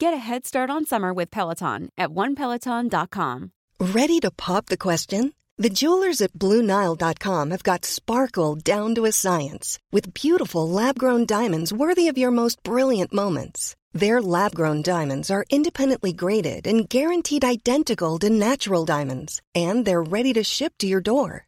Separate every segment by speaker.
Speaker 1: Get a head start on summer with Peloton at onepeloton.com.
Speaker 2: Ready to pop the question? The jewelers at BlueNile.com have got sparkle down to a science with beautiful lab grown diamonds worthy of your most brilliant moments. Their lab grown diamonds are independently graded and guaranteed identical to natural diamonds, and they're ready to ship to your door.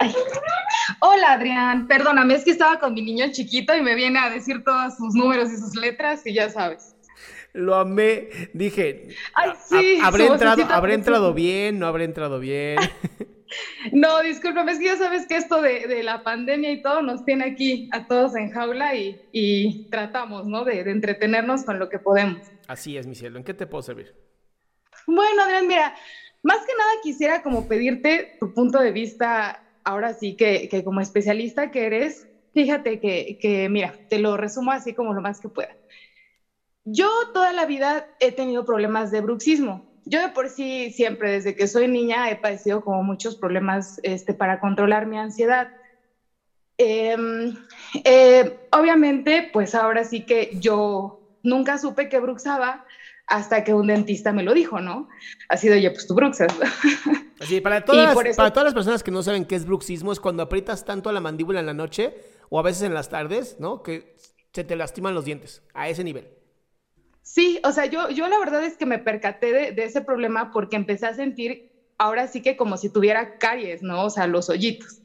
Speaker 3: Ay. Hola Adrián, perdóname, es que estaba con mi niño chiquito y me viene a decir todos sus números y sus letras y ya sabes.
Speaker 4: Lo amé. Dije,
Speaker 3: Ay, sí,
Speaker 4: ¿habré, entrado, ¿habré entrado bien? ¿No habré entrado bien?
Speaker 3: No, discúlpame, es que ya sabes que esto de, de la pandemia y todo nos tiene aquí a todos en jaula y, y tratamos, ¿no? De, de entretenernos con lo que podemos.
Speaker 4: Así es, mi cielo. ¿En qué te puedo servir?
Speaker 3: Bueno, Adrián, mira, más que nada quisiera como pedirte tu punto de vista, ahora sí que, que como especialista que eres, fíjate que, que, mira, te lo resumo así como lo más que pueda. Yo toda la vida he tenido problemas de bruxismo. Yo de por sí siempre, desde que soy niña, he padecido como muchos problemas este, para controlar mi ansiedad. Eh, eh, obviamente, pues ahora sí que yo nunca supe que bruxaba hasta que un dentista me lo dijo, ¿no? Ha sido, oye, pues tú bruxas.
Speaker 4: Así, para todas,
Speaker 3: eso-
Speaker 4: para todas las personas que no saben qué es bruxismo, es cuando aprietas tanto la mandíbula en la noche o a veces en las tardes, ¿no? Que se te lastiman los dientes. A ese nivel.
Speaker 3: Sí, o sea, yo, yo la verdad es que me percaté de, de ese problema porque empecé a sentir ahora sí que como si tuviera caries, ¿no? O sea, los hoyitos.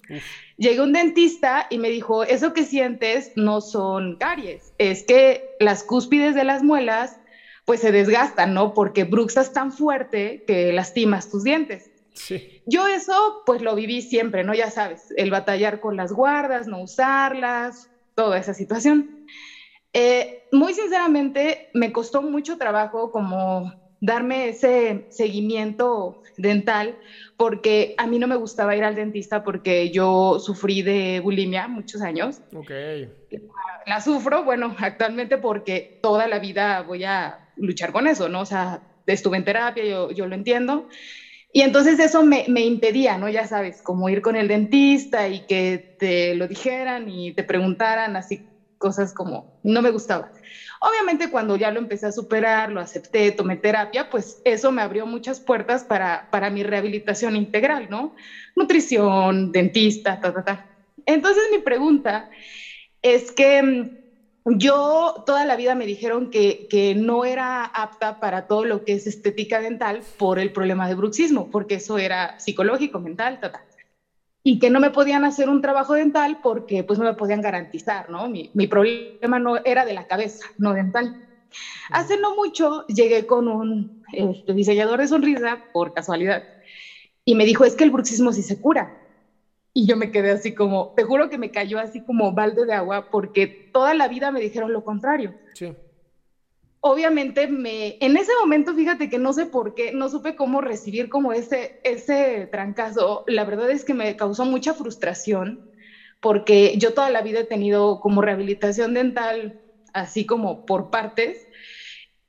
Speaker 3: Llegué a un dentista y me dijo, eso que sientes no son caries, es que las cúspides de las muelas pues se desgastan, ¿no? Porque bruxas tan fuerte que lastimas tus dientes.
Speaker 4: Sí.
Speaker 3: Yo eso pues lo viví siempre, ¿no? Ya sabes, el batallar con las guardas, no usarlas, toda esa situación. Eh, muy sinceramente, me costó mucho trabajo como darme ese seguimiento dental porque a mí no me gustaba ir al dentista porque yo sufrí de bulimia muchos años.
Speaker 4: Ok.
Speaker 3: La sufro, bueno, actualmente porque toda la vida voy a luchar con eso, ¿no? O sea, estuve en terapia, yo, yo lo entiendo. Y entonces eso me, me impedía, ¿no? Ya sabes, como ir con el dentista y que te lo dijeran y te preguntaran así cosas como, no me gustaba. Obviamente cuando ya lo empecé a superar, lo acepté, tomé terapia, pues eso me abrió muchas puertas para, para mi rehabilitación integral, ¿no? Nutrición, dentista, ta, ta, ta. Entonces mi pregunta es que mm, yo toda la vida me dijeron que, no era apta para todo lo que es estética dental por el problema de bruxismo, porque eso era psicológico, mental, ta, ta y que no me podían hacer un trabajo dental porque pues no me podían garantizar, ¿no? Mi, mi problema no era de la cabeza, no dental. Hace no mucho llegué con un este, diseñador de sonrisa, por casualidad, y me dijo, es que el bruxismo sí se cura. Y yo me quedé así como, te juro que me cayó así como balde de agua porque toda la vida me dijeron lo contrario
Speaker 4: Sí.
Speaker 3: obviamente me, en ese momento, fíjate que no sé por qué, no supe cómo recibir como ese, ese trancazo. La verdad es que me causó mucha frustración porque yo toda la vida he tenido como rehabilitación dental, así como por partes,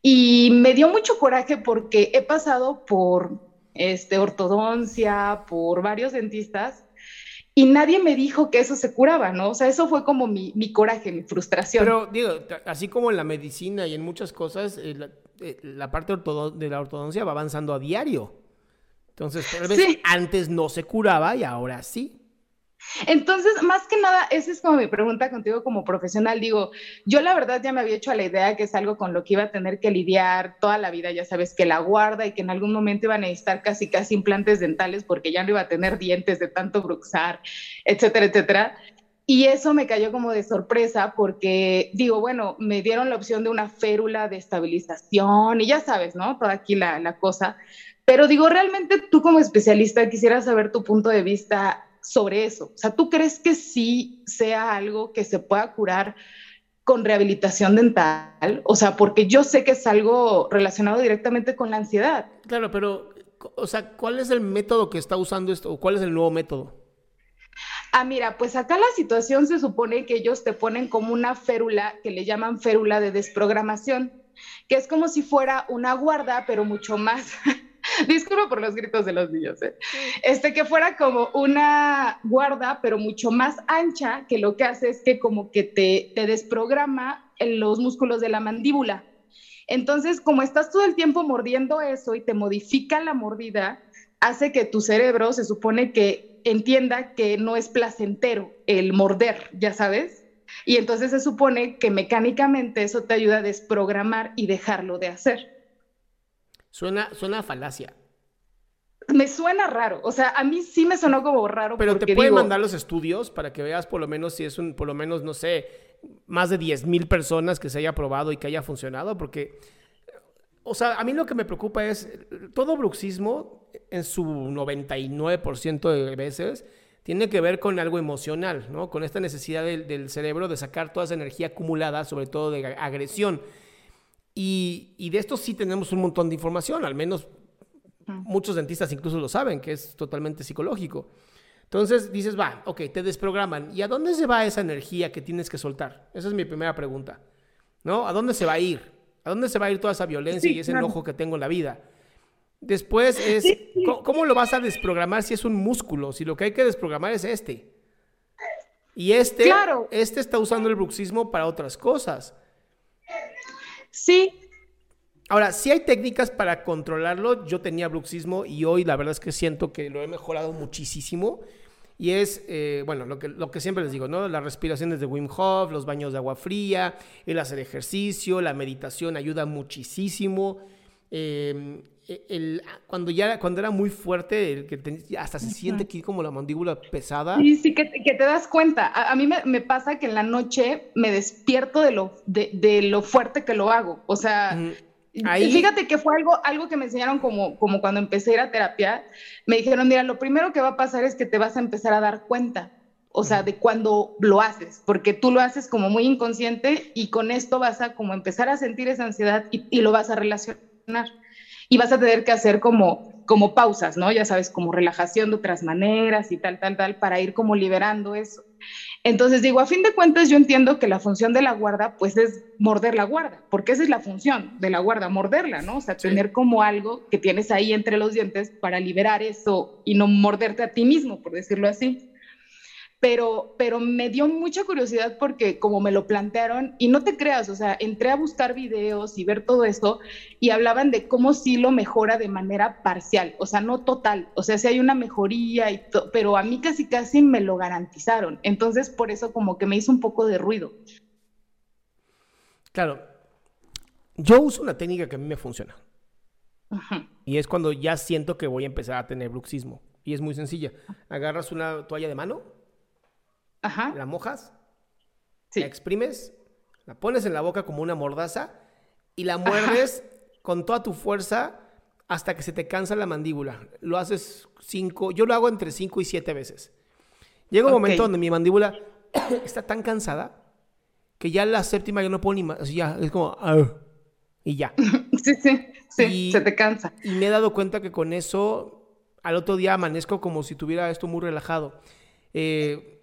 Speaker 3: y me dio mucho coraje porque he pasado por este, ortodoncia, por varios dentistas, y nadie me dijo que eso se curaba, ¿no? O sea, eso fue como mi, mi coraje, mi frustración.
Speaker 4: Pero digo, así como en la medicina y en muchas cosas, eh, la, eh, la parte de la ortodoncia va avanzando a diario. Entonces, tal vez
Speaker 3: Sí.
Speaker 4: antes no se curaba y ahora sí.
Speaker 3: Entonces, más que nada, esa es como mi pregunta contigo como profesional. Digo, yo la verdad ya me había hecho a la idea que es algo con lo que iba a tener que lidiar toda la vida, ya sabes, que la guarda y que en algún momento iba a necesitar casi, casi implantes dentales porque ya no iba a tener dientes de tanto bruxar, etcétera, etcétera. Y eso me cayó como de sorpresa porque digo, bueno, me dieron la opción de una férula de estabilización y ya sabes, ¿no? Toda aquí la, la cosa. Pero digo, realmente tú como especialista quisiera saber tu punto de vista sobre eso. O sea, ¿tú crees que sí sea algo que se pueda curar con rehabilitación dental? O sea, porque yo sé que es algo relacionado directamente con la ansiedad.
Speaker 4: Claro, pero, o sea, ¿cuál es el método que está usando esto? ¿O cuál es el nuevo método?
Speaker 3: Ah, mira, pues acá la situación se supone que ellos te ponen como una férula que le llaman férula de desprogramación, que es como si fuera una guarda, pero mucho más Disculpa por los gritos de los niños, ¿eh? Este, que fuera como una guarda, pero mucho más ancha, que lo que hace es que como que te, te desprograma en los músculos de la mandíbula. Entonces, como estás todo el tiempo mordiendo eso y te modifica la mordida, hace que tu cerebro se supone que entienda que no es placentero el morder, ya sabes. Y entonces se supone que mecánicamente eso te ayuda a desprogramar y dejarlo de hacer.
Speaker 4: Suena, suena falacia.
Speaker 3: Me suena raro, o sea, a mí sí me sonó como raro.
Speaker 4: Pero te pueden mandar los estudios para que veas por lo menos si es un, por lo menos, no sé, más de 10 mil personas que se haya probado y que haya funcionado, porque, o sea, a mí lo que me preocupa es, todo bruxismo, en su 99% de veces, tiene que ver con algo emocional, ¿no? Con esta necesidad del, del cerebro de sacar toda esa energía acumulada, sobre todo de agresión. Y, de esto sí tenemos un montón de información, al menos muchos dentistas incluso lo saben, que es totalmente psicológico. Entonces dices, va, ok, te desprograman. ¿Y a dónde se va esa energía que tienes que soltar? Esa es mi primera pregunta. ¿No? ¿A dónde se va a ir? ¿A dónde se va a ir toda esa violencia y ese enojo que tengo en la vida? Después es, ¿cómo, lo vas a desprogramar si es un músculo? Si lo que hay que desprogramar es este. Y este, este está usando el bruxismo para otras cosas.
Speaker 3: Sí.
Speaker 4: Ahora, si hay técnicas para controlarlo. Yo tenía bruxismo y hoy la verdad es que siento que lo he mejorado muchísimo. Y es, eh, bueno, lo que, lo que siempre les digo, ¿no? Las respiraciones de Wim Hof, los baños de agua fría, el hacer ejercicio, la meditación ayuda muchísimo. Eh, el, cuando ya cuando era muy fuerte, el que hasta se siente aquí como la mandíbula pesada.
Speaker 3: Sí, sí, que, que te das cuenta. A, mí me, me, pasa que en la noche me despierto de lo, de, de lo fuerte que lo hago. O sea, Ahí... fíjate que fue algo, algo que me enseñaron como, como cuando empecé a ir a terapia. Me dijeron, mira, lo primero que va a pasar es que te vas a empezar a dar cuenta. O sea, de cuando lo haces, porque tú lo haces como muy inconsciente y con esto vas a como empezar a sentir esa ansiedad y, y lo vas a relacionar y vas a tener que hacer como, como pausas, ¿no? Ya sabes, como relajación de otras maneras y tal, tal, tal, para ir como liberando eso. Entonces digo, a fin de cuentas yo entiendo que la función de la guarda pues es morder la guarda, porque esa es la función de la guarda, morderla, ¿no? O sea, tener como algo que tienes ahí entre los dientes para liberar eso y no morderte a ti mismo, por decirlo así pero, pero me dio mucha curiosidad porque como me lo plantearon, y no te creas, o sea, entré a buscar videos y ver todo esto y hablaban de cómo sí lo mejora de manera parcial, o sea, no total, o sea, sí hay una mejoría, y pero a mí casi casi me lo garantizaron, entonces por eso como que me hizo un poco de ruido.
Speaker 4: Claro, yo uso una técnica que a mí me funciona. Y es cuando ya siento que voy a empezar a tener bruxismo. Y es muy sencilla. Agarras una toalla de mano, la mojas, la exprimes, la pones en la boca como una mordaza y la muerdes con toda tu fuerza hasta que se te cansa la mandíbula. Lo haces cinco, yo lo hago entre cinco y siete veces. Llega un momento donde mi mandíbula está tan cansada que ya la séptima yo no puedo ni más, ya es como y ya.
Speaker 3: Sí, sí, sí, se te cansa.
Speaker 4: Y me he dado cuenta que con eso al otro día amanezco como si tuviera esto muy relajado. Eh,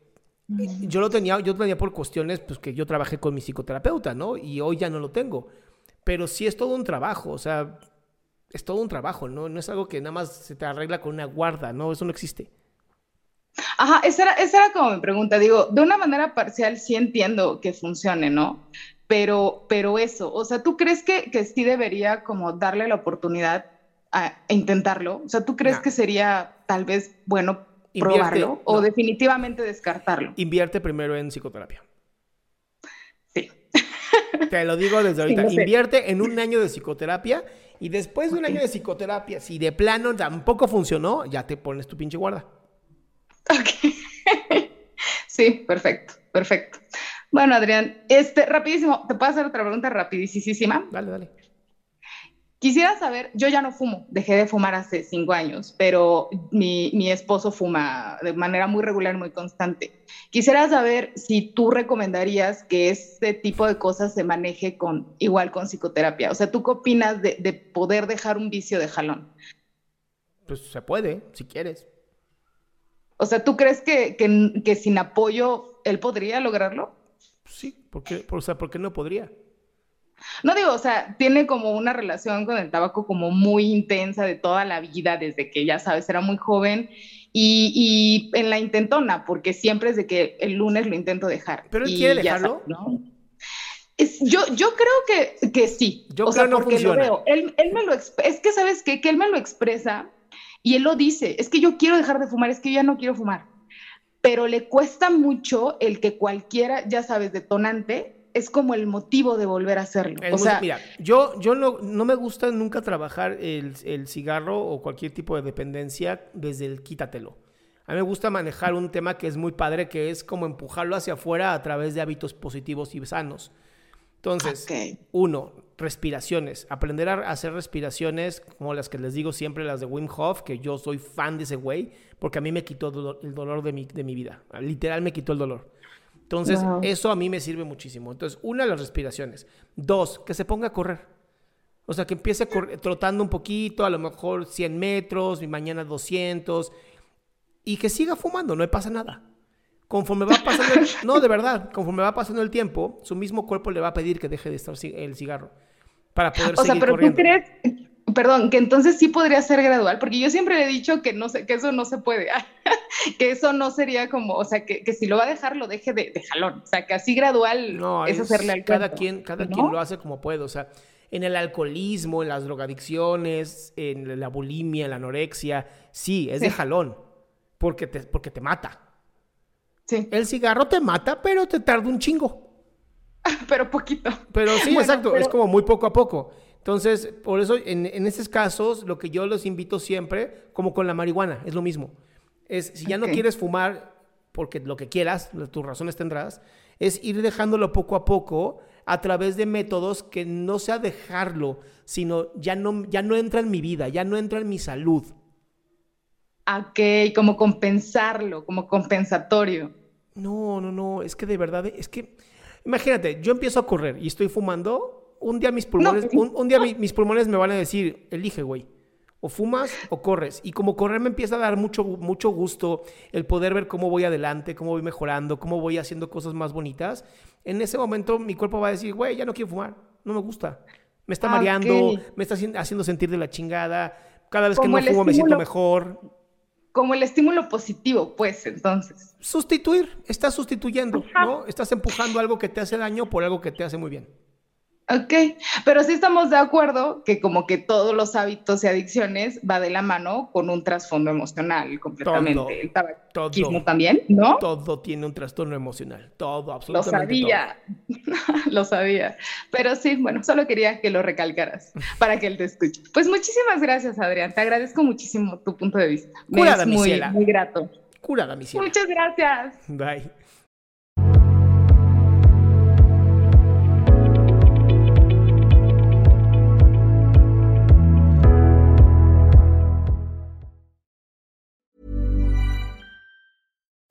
Speaker 4: yo lo tenía, yo tenía por cuestiones, pues que yo trabajé con mi psicoterapeuta, ¿no? Y hoy ya no lo tengo. Pero sí es todo un trabajo, o sea, es todo un trabajo, ¿no? No es algo que nada más se te arregla con una guarda, ¿no? Eso no existe.
Speaker 3: Ajá, esa era, esa era como mi pregunta. Digo, de una manera parcial sí entiendo que funcione, ¿no? Pero, pero eso, o sea, ¿tú crees que, que sí debería como darle la oportunidad a, intentarlo? O sea, ¿tú crees que sería tal vez bueno probarlo o definitivamente descartarlo.
Speaker 4: Invierte primero en psicoterapia.
Speaker 3: Sí.
Speaker 4: Te lo digo desde ahorita. Invierte en un año de psicoterapia y después de un año de psicoterapia, si de plano tampoco funcionó, ya te pones tu pinche guarda.
Speaker 3: Ok. sí, perfecto, perfecto. Bueno, Adrián, este, rapidísimo, ¿te puedo hacer otra pregunta rapidísima?
Speaker 4: Dale, dale.
Speaker 3: Quisiera saber, yo ya no fumo, dejé de fumar hace cinco años, pero mi, mi, esposo fuma de manera muy regular, muy constante. Quisiera saber si tú recomendarías que este tipo de cosas se maneje con igual con psicoterapia. O sea, ¿tú qué opinas de, de poder dejar un vicio de jalón?
Speaker 4: Pues se puede, si quieres.
Speaker 3: O sea, ¿tú crees que, que, que sin apoyo él podría lograrlo?
Speaker 4: Sí, porque, o sea, ¿por qué no podría?
Speaker 3: No digo, o sea, tiene como una relación con el tabaco como muy intensa de toda la vida, desde que ya sabes, era muy joven. Y, y en la intentona, porque siempre es de que el lunes lo intento dejar.
Speaker 4: ¿Pero él quiere dejarlo?
Speaker 3: ¿no? Es, yo, yo creo que, que sí.
Speaker 4: Yo o creo sea, no porque funciona.
Speaker 3: lo veo. Él, él me lo es que, ¿sabes qué? Que él me lo expresa y él lo dice. Es que yo quiero dejar de fumar, es que yo ya no quiero fumar. Pero le cuesta mucho el que cualquiera, ya sabes, detonante, es como el motivo de volver a hacerlo.
Speaker 4: El
Speaker 3: o sea,
Speaker 4: mira, yo, yo no, no, me gusta nunca trabajar el, el, cigarro o cualquier tipo de dependencia desde el quítatelo. A mí me gusta manejar un tema que es muy padre, que es como empujarlo hacia afuera a través de hábitos positivos y sanos. Entonces, okay. uno, respiraciones. Aprender a hacer respiraciones como las que les digo siempre, las de Wim Hof, que yo soy fan de ese güey, porque a mí me quitó el dolor de mi, de mi vida. Literal me quitó el dolor. Entonces, wow. eso a mí me sirve muchísimo. Entonces, una, las respiraciones. Dos, que se ponga a correr. O sea, que empiece trotando un poquito, a lo mejor 100 metros, y mañana 200, y que siga fumando, no le pasa nada. Conforme va pasando, el, no, de verdad, conforme va pasando el tiempo, su mismo cuerpo le va a pedir que deje de estar el cigarro para poder
Speaker 3: o
Speaker 4: seguir
Speaker 3: sea, pero
Speaker 4: corriendo.
Speaker 3: tú crees, perdón, que entonces sí podría ser gradual, porque yo siempre le he dicho que no sé, que eso no se puede, que eso no sería como, o sea, que, que, si lo va a dejar, lo deje de, de jalón, o sea, que así gradual
Speaker 4: no,
Speaker 3: es,
Speaker 4: es
Speaker 3: hacerle al
Speaker 4: cada
Speaker 3: cuento,
Speaker 4: quien, cada
Speaker 3: ¿no?
Speaker 4: quien lo hace como puede, o sea, en el alcoholismo, en las drogadicciones, en la bulimia, en la anorexia, sí, es sí. de jalón, porque te, porque te mata.
Speaker 3: Sí.
Speaker 4: El cigarro te mata, pero te tarda un chingo.
Speaker 3: pero poquito.
Speaker 4: Pero sí, bueno, exacto, pero... es como muy poco a poco. Entonces, por eso, en, en esos casos, lo que yo los invito siempre, como con la marihuana, es lo mismo. Es, si ya okay. no quieres fumar, porque lo que quieras, tus razones tendrás, es ir dejándolo poco a poco a través de métodos que no sea dejarlo, sino ya no, ya no entra en mi vida, ya no entra en mi salud.
Speaker 3: Ok, como compensarlo, como compensatorio.
Speaker 4: No, no, no, es que de verdad, es que, imagínate, yo empiezo a correr y estoy fumando, un día mis pulmones, no. un, un, día mi, mis pulmones me van a decir, elige, güey, o fumas o corres. Y como correr me empieza a dar mucho, mucho gusto el poder ver cómo voy adelante, cómo voy mejorando, cómo voy haciendo cosas más bonitas. En ese momento mi cuerpo va a decir, güey, ya no quiero fumar, no me gusta. Me está mareando, okay. me está haciendo sentir de la chingada. Cada vez como que no fumo me siento mejor
Speaker 3: como el estímulo positivo, pues, entonces.
Speaker 4: Sustituir, estás sustituyendo, Ajá. ¿no? Estás empujando algo que te hace daño por algo que te hace muy bien.
Speaker 3: Ok, pero sí estamos de acuerdo que como que todos los hábitos y adicciones va de la mano con un trasfondo emocional completamente.
Speaker 4: Todo,
Speaker 3: el tabaquismo todo, también, ¿no?
Speaker 4: Todo tiene un trastorno emocional, todo, absolutamente
Speaker 3: Lo sabía,
Speaker 4: todo.
Speaker 3: lo sabía. Pero sí, bueno, solo quería que lo recalcaras para que él te escuche. Pues muchísimas gracias, Adrián. Te agradezco muchísimo tu punto de vista.
Speaker 4: Curada,
Speaker 3: Me es muy, muy grato.
Speaker 4: Curada, mi ciela.
Speaker 3: Muchas gracias.
Speaker 4: Bye.